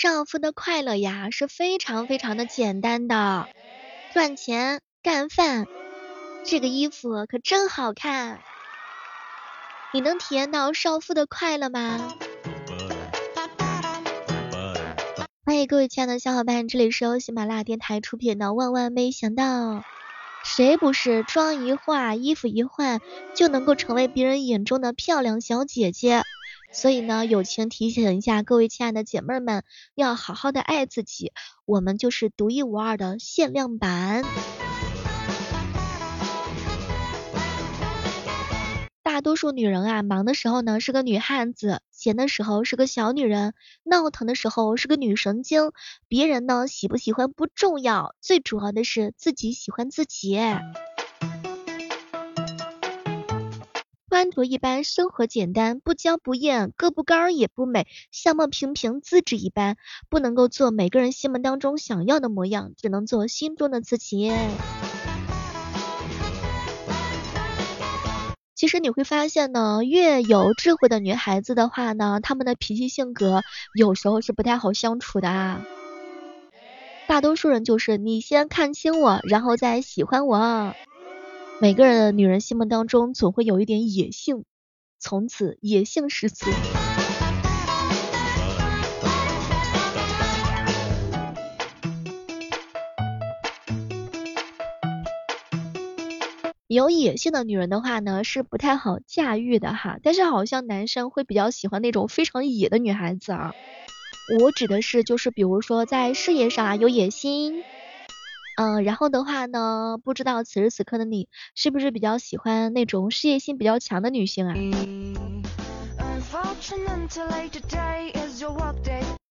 少妇的快乐呀是非常非常的简单的，赚钱干饭，这个衣服可真好看。你能体验到少妇的快乐吗？欢迎各位亲爱的小伙伴，这里是由喜马拉雅电台出品的《万万没想到》。谁不是妆一化，衣服一换，就能够成为别人眼中的漂亮小姐姐？所以呢，友情提醒一下各位亲爱的姐妹们，要好好的爱自己，我们就是独一无二的限量版。大多数女人啊，忙的时候呢是个女汉子，闲的时候是个小女人，闹腾的时候是个女神经。别人呢喜不喜欢不重要，最主要的是自己喜欢自己。穿着一般，生活简单，不娇不艳，个不高也不美，相貌平平，资质一般，不能够做每个人心目当中想要的模样，只能做心中的自己。其实你会发现呢，越有智慧的女孩子的话呢，她们的脾气性格有时候是不太好相处的啊。大多数人就是你先看清我，然后再喜欢我。每个人女人心目当中总会有一点野性，从此野性十足。有野性的女人的话呢，是不太好驾驭的哈。但是好像男生会比较喜欢那种非常野的女孩子啊。我指的是就是比如说在事业上啊有野心，嗯，然后的话呢，不知道此时此刻的你是不是比较喜欢那种事业心比较强的女性啊？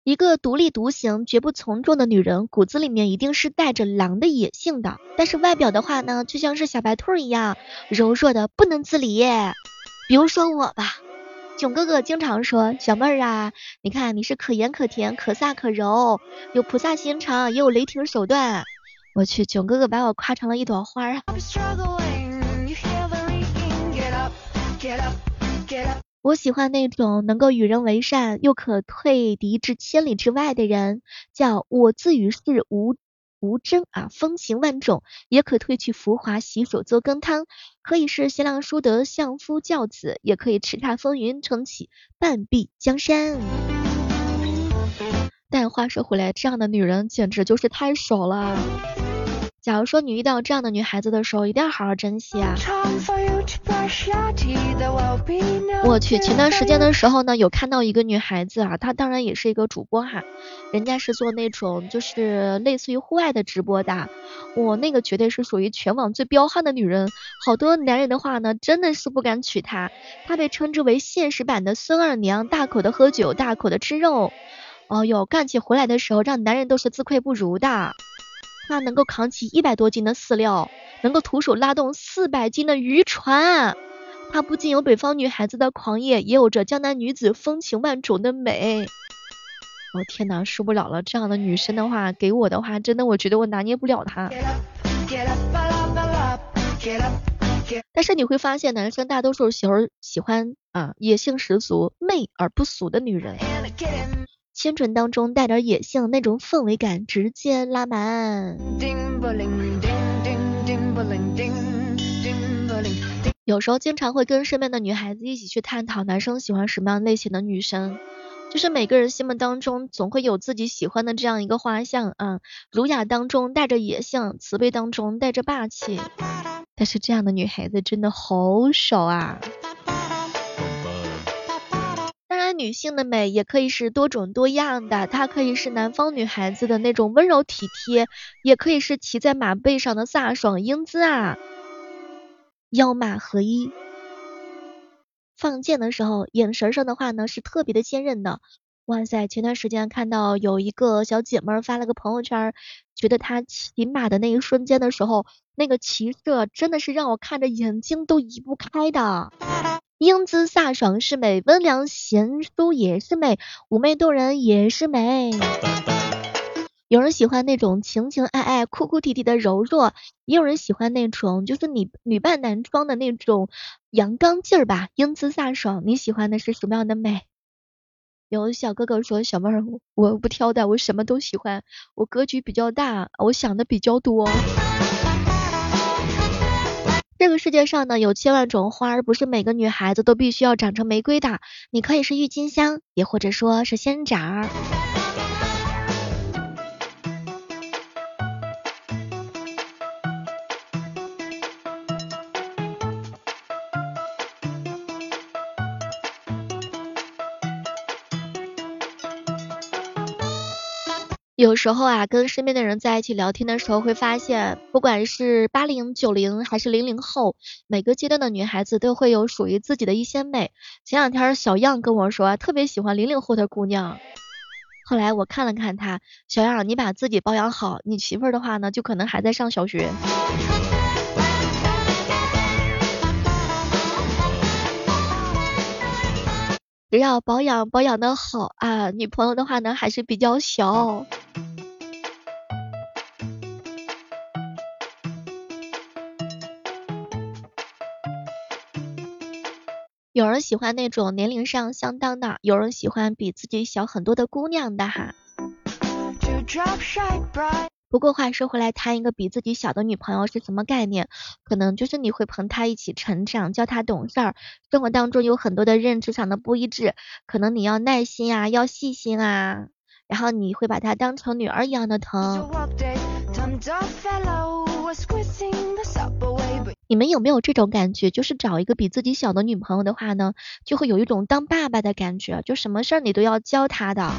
一个独立独行、绝不从众的女人，骨子里面一定是带着狼的野性的。但是外表的话呢，就像是小白兔一样，柔弱的不能自理。比如说我吧，囧哥哥经常说，小妹儿啊，你看你是可盐可甜、可飒可柔，有菩萨心肠，也有雷霆手段。我去，囧哥哥把我夸成了一朵花啊！我喜欢那种能够与人为善，又可退敌至千里之外的人，叫我自与世无无争啊，风情万种，也可褪去浮华，洗手做羹汤，可以是贤良淑德，相夫教子，也可以叱咤风云，撑起半壁江山。但话说回来，这样的女人简直就是太少了。假如说你遇到这样的女孩子的时候，一定要好好珍惜啊！我去，前段时间的时候呢，有看到一个女孩子啊，她当然也是一个主播哈，人家是做那种就是类似于户外的直播的，我那个绝对是属于全网最彪悍的女人，好多男人的话呢，真的是不敢娶她，她被称之为现实版的孙二娘，大口的喝酒，大口的吃肉，哦哟，干起活来的时候，让男人都是自愧不如的。他能够扛起一百多斤的饲料，能够徒手拉动四百斤的渔船。他不仅有北方女孩子的狂野，也有着江南女子风情万种的美。我天哪，受不了了！这样的女生的话，给我的话，真的我觉得我拿捏不了她。但是你会发现，男生大多数时候喜欢啊，野性十足、媚而不俗的女人。清纯当中带点野性，那种氛围感直接拉满。有时候经常会跟身边的女孩子一起去探讨男生喜欢什么样类型的女生，就是每个人心目当中总会有自己喜欢的这样一个画像啊，儒雅当中带着野性，慈悲当中带着霸气，但是这样的女孩子真的好少啊。女性的美也可以是多种多样的，它可以是南方女孩子的那种温柔体贴，也可以是骑在马背上的飒爽英姿啊，腰马合一，放箭的时候眼神上的话呢是特别的坚韧的。哇塞，前段时间看到有一个小姐妹发了个朋友圈，觉得她骑马的那一瞬间的时候，那个骑射真的是让我看着眼睛都移不开的。英姿飒爽是美，温良贤淑也是美，妩媚动人也是美。有人喜欢那种情情爱爱、哭哭啼啼的柔弱，也有人喜欢那种就是女女扮男装的那种阳刚劲儿吧，英姿飒爽。你喜欢的是什么样的美？有小哥哥说小妹儿，我不挑的，我什么都喜欢，我格局比较大，我想的比较多。这个世界上呢有千万种花，而不是每个女孩子都必须要长成玫瑰的，你可以是郁金香，也或者说是仙人掌。有时候啊，跟身边的人在一起聊天的时候，会发现，不管是八零、九零还是零零后，每个阶段的女孩子都会有属于自己的一些美。前两天小样跟我说，特别喜欢零零后的姑娘。后来我看了看她，小样，你把自己保养好，你媳妇儿的话呢，就可能还在上小学。只要保养保养的好啊，女朋友的话呢还是比较小。有人喜欢那种年龄上相当的，有人喜欢比自己小很多的姑娘的哈。不过话说回来，谈一个比自己小的女朋友是什么概念？可能就是你会陪她一起成长，教她懂事儿。生活当中有很多的认知上的不一致，可能你要耐心啊，要细心啊，然后你会把她当成女儿一样的疼。你们有没有这种感觉？就是找一个比自己小的女朋友的话呢，就会有一种当爸爸的感觉，就什么事儿你都要教她的。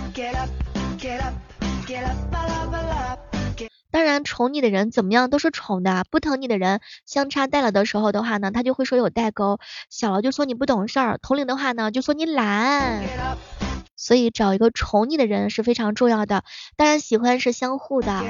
当然，宠你的人怎么样都是宠的，不疼你的人，相差大了的时候的话呢，他就会说有代沟；小了就说你不懂事儿，同龄的话呢就说你懒。所以找一个宠你的人是非常重要的，当然喜欢是相互的。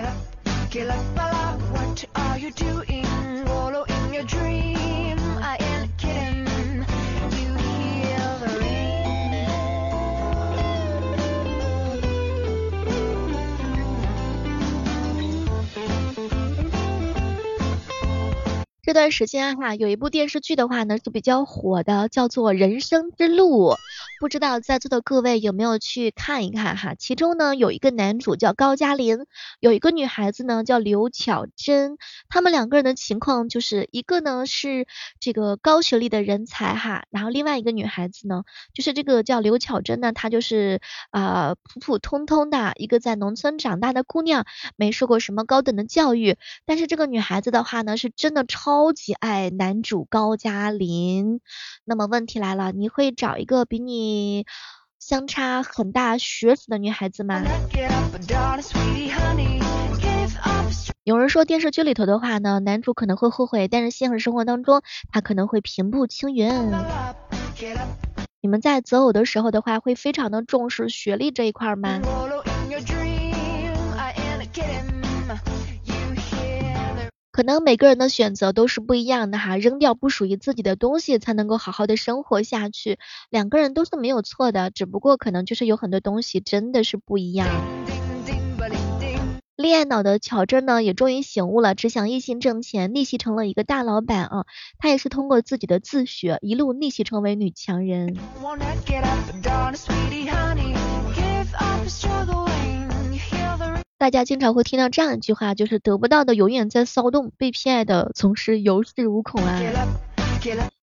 这段时间哈，有一部电视剧的话呢是比较火的，叫做《人生之路》，不知道在座的各位有没有去看一看哈？其中呢有一个男主叫高加林，有一个女孩子呢叫刘巧珍，他们两个人的情况就是一个呢是这个高学历的人才哈，然后另外一个女孩子呢就是这个叫刘巧珍呢，她就是啊普普通通的一个在农村长大的姑娘，没受过什么高等的教育，但是这个女孩子的话呢是真的超。级爱男主高加林，那么问题来了，你会找一个比你相差很大学子的女孩子吗？有人说电视剧里头的话呢，男主可能会后悔，但是现实生活当中他可能会平步青云。你们在择偶的时候的话，会非常的重视学历这一块吗？可能每个人的选择都是不一样的哈，扔掉不属于自己的东西，才能够好好的生活下去。两个人都是没有错的，只不过可能就是有很多东西真的是不一样。恋爱脑的乔珍呢，也终于醒悟了，只想一心挣钱，逆袭成了一个大老板啊。她也是通过自己的自学，一路逆袭成为女强人。大家经常会听到这样一句话，就是得不到的永远在骚动，被偏爱的总是有恃无恐啊。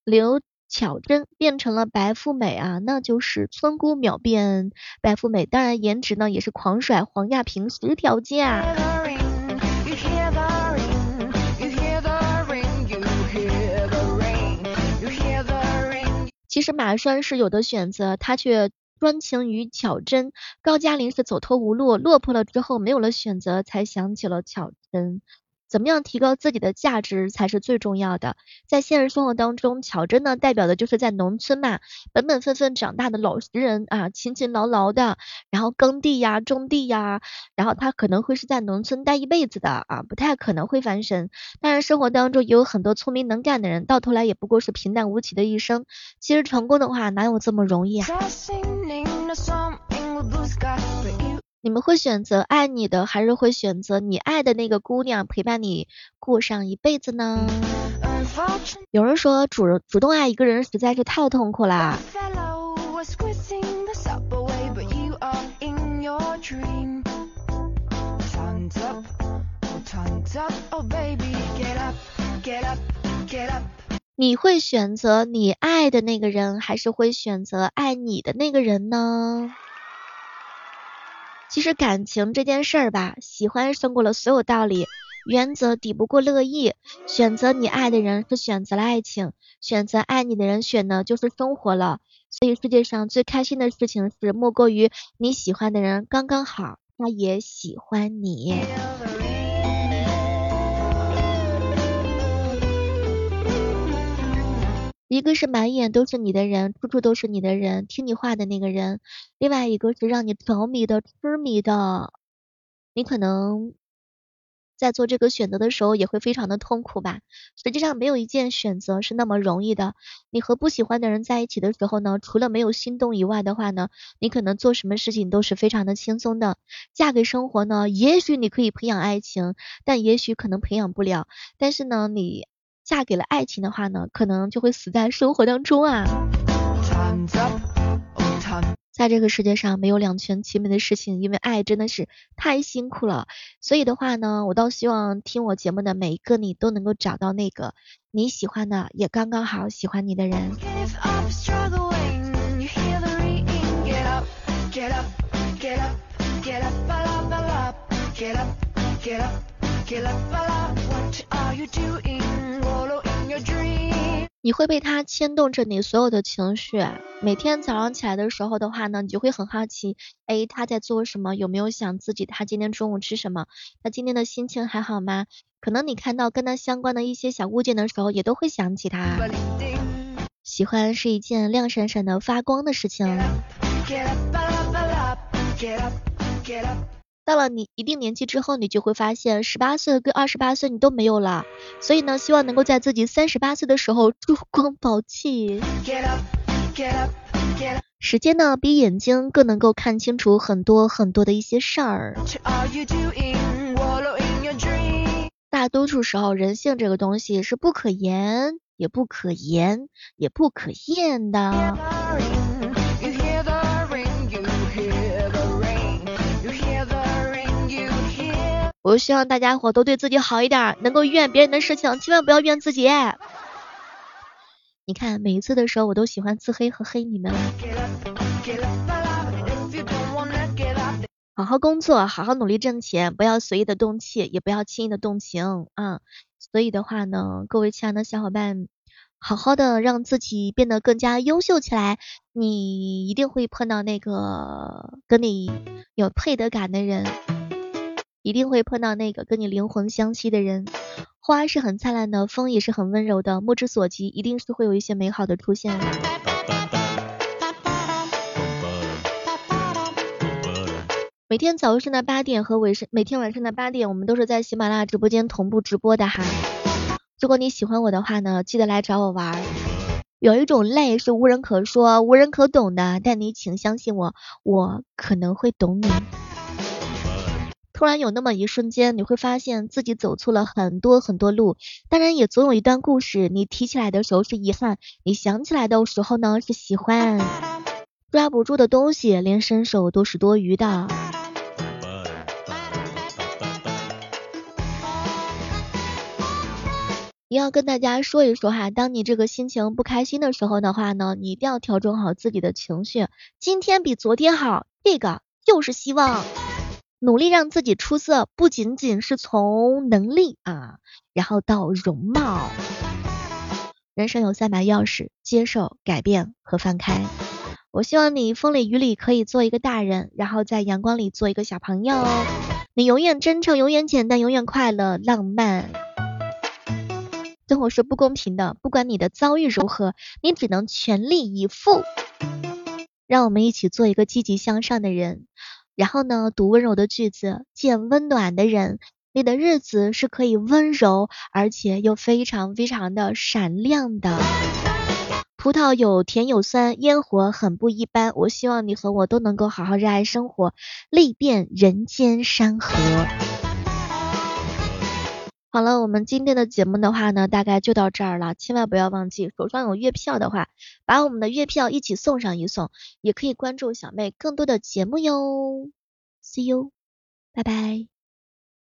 刘巧珍变成了白富美啊，那就是村姑秒变白富美，当然颜值呢也是狂甩黄亚萍十条街啊。其实马栓是有的选择，他却。专情于巧珍，高加林是走投无路，落魄了之后没有了选择，才想起了巧珍。怎么样提高自己的价值才是最重要的。在现实生活当中，巧珍呢代表的就是在农村嘛，本本分分长大的老实人啊，勤勤劳劳的，然后耕地呀、种地呀，然后他可能会是在农村待一辈子的啊，不太可能会翻身。当然，生活当中也有很多聪明能干的人，到头来也不过是平淡无奇的一生。其实成功的话，哪有这么容易啊？你们会选择爱你的，还是会选择你爱的那个姑娘陪伴你过上一辈子呢？有人说主主动爱一个人实在是太痛苦啦。你会选择你爱的那个人，还是会选择爱你的那个人呢？其实感情这件事儿吧，喜欢胜过了所有道理，原则抵不过乐意。选择你爱的人是选择了爱情，选择爱你的人选的就是生活了。所以世界上最开心的事情是，莫过于你喜欢的人刚刚好，他也喜欢你。一个是满眼都是你的人，处处都是你的人，听你话的那个人；另外一个是让你着迷的、痴迷的。你可能在做这个选择的时候也会非常的痛苦吧。实际上没有一件选择是那么容易的。你和不喜欢的人在一起的时候呢，除了没有心动以外的话呢，你可能做什么事情都是非常的轻松的。嫁给生活呢，也许你可以培养爱情，但也许可能培养不了。但是呢，你。嫁给了爱情的话呢，可能就会死在生活当中啊。在这个世界上没有两全其美的事情，因为爱真的是太辛苦了。所以的话呢，我倒希望听我节目的每一个你都能够找到那个你喜欢的，也刚刚好喜欢你的人。你会被他牵动着你所有的情绪，每天早上起来的时候的话呢，你就会很好奇，哎，他在做什么？有没有想自己？他今天中午吃什么？他今天的心情还好吗？可能你看到跟他相关的一些小物件的时候，也都会想起他。喜欢是一件亮闪闪的发光的事情。到了你一定年纪之后，你就会发现十八岁跟二十八岁你都没有了，所以呢，希望能够在自己三十八岁的时候珠光 宝气。时间呢，比眼睛更能够看清楚很多很多的一些事儿。大多数时候，人性这个东西是不可言，也不可言，也不可验的。我希望大家伙都对自己好一点，能够怨别人的事情，千万不要怨自己。你看，每一次的时候，我都喜欢自黑和黑你们。好好工作，好好努力挣钱，不要随意的动气，也不要轻易的动情啊。所以的话呢，各位亲爱的小伙伴，好好的让自己变得更加优秀起来，你一定会碰到那个跟你有配得感的人。一定会碰到那个跟你灵魂相吸的人。花是很灿烂的，风也是很温柔的，目之所及，一定是会有一些美好的出现。每天早上的八点和尾声，每天晚上的八点，我们都是在喜马拉雅直播间同步直播的哈。如果你喜欢我的话呢，记得来找我玩。有一种累是无人可说、无人可懂的，但你请相信我，我可能会懂你。突然有那么一瞬间，你会发现自己走错了很多很多路。当然，也总有一段故事，你提起来的时候是遗憾，你想起来的时候呢是喜欢。抓不住的东西，连伸手都是多余的。你要跟大家说一说哈，当你这个心情不开心的时候的话呢，你一定要调整好自己的情绪。今天比昨天好，这个就是希望。努力让自己出色，不仅仅是从能力啊，然后到容貌。人生有三把钥匙：接受、改变和放开。我希望你风里雨里可以做一个大人，然后在阳光里做一个小朋友。你永远真诚，永远简单，永远快乐、浪漫。生活是不公平的，不管你的遭遇如何，你只能全力以赴。让我们一起做一个积极向上的人。然后呢，读温柔的句子，见温暖的人，你的日子是可以温柔，而且又非常非常的闪亮的。葡萄有甜有酸，烟火很不一般。我希望你和我都能够好好热爱生活，历遍人间山河。好了，我们今天的节目的话呢，大概就到这儿了。千万不要忘记，手上有月票的话，把我们的月票一起送上一送，也可以关注小妹更多的节目哟。See you，拜拜。